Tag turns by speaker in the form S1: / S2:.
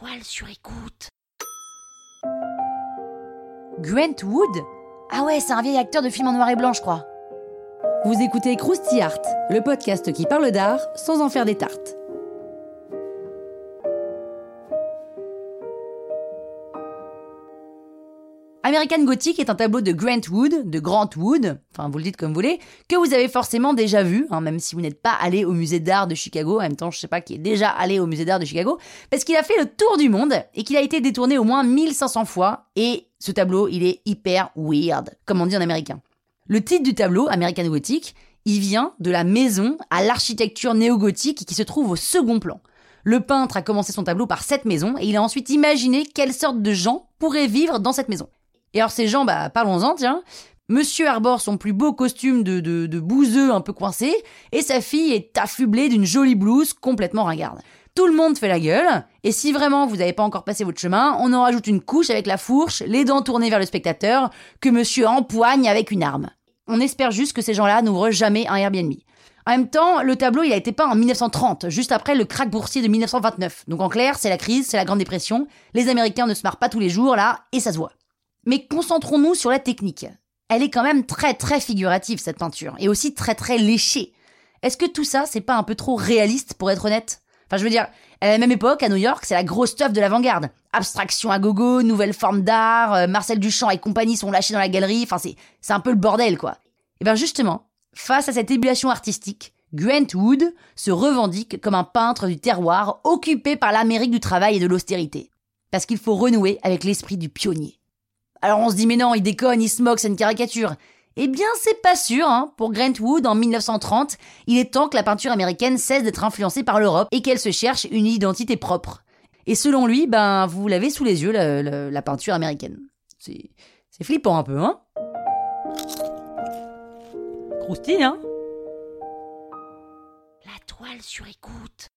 S1: La toile sur écoute.
S2: Grant Wood? Ah ouais, c'est un vieil acteur de film en noir et blanc, je crois.
S1: Vous écoutez Krusty Art, le podcast qui parle d'art sans en faire des tartes.
S2: American Gothic est un tableau de Grant Wood, de Grant Wood, enfin vous le dites comme vous voulez, que vous avez forcément déjà vu, hein, même si vous n'êtes pas allé au musée d'art de Chicago, en même temps je sais pas qui est déjà allé au musée d'art de Chicago, parce qu'il a fait le tour du monde et qu'il a été détourné au moins 1500 fois, et ce tableau il est hyper weird, comme on dit en américain. Le titre du tableau, American Gothic, il vient de la maison à l'architecture néo-gothique qui se trouve au second plan. Le peintre a commencé son tableau par cette maison et il a ensuite imaginé quelle sorte de gens pourraient vivre dans cette maison. Et alors ces gens, bah parlons-en, tiens. Monsieur arbore son plus beau costume de, de, bouseux un peu coincé, et sa fille est affublée d'une jolie blouse complètement ringarde. Tout le monde fait la gueule, et si vraiment vous n'avez pas encore passé votre chemin, on en rajoute une couche avec la fourche, les dents tournées vers le spectateur, que monsieur empoigne avec une arme. On espère juste que ces gens-là n'ouvrent jamais un Airbnb. En même temps, le tableau, il a été peint en 1930, juste après le krach boursier de 1929. Donc en clair, c'est la crise, c'est la Grande Dépression. Les Américains ne se marrent pas tous les jours, là, et ça se voit. Mais concentrons-nous sur la technique. Elle est quand même très très figurative cette peinture, et aussi très très léchée. Est-ce que tout ça, c'est pas un peu trop réaliste pour être honnête? Enfin, je veux dire, à la même époque, à New York, c'est la grosse stuff de l'avant-garde. Abstraction à gogo, nouvelle forme d'art, euh, Marcel Duchamp et compagnie sont lâchés dans la galerie, enfin c'est, un peu le bordel quoi. Et bien justement, face à cette ébullition artistique, Grant Wood se revendique comme un peintre du terroir occupé par l'Amérique du travail et de l'austérité. Parce qu'il faut renouer avec l'esprit du pionnier. Alors on se dit mais non, il déconne, il se moque, c'est une caricature. Eh bien, c'est pas sûr, hein. Pour Grant Wood, en 1930, il est temps que la peinture américaine cesse d'être influencée par l'Europe et qu'elle se cherche une identité propre. Et selon lui, ben, vous l'avez sous les yeux, la, peinture américaine. C'est, c'est flippant un peu, hein
S1: Croustille, hein
S2: La toile sur écoute.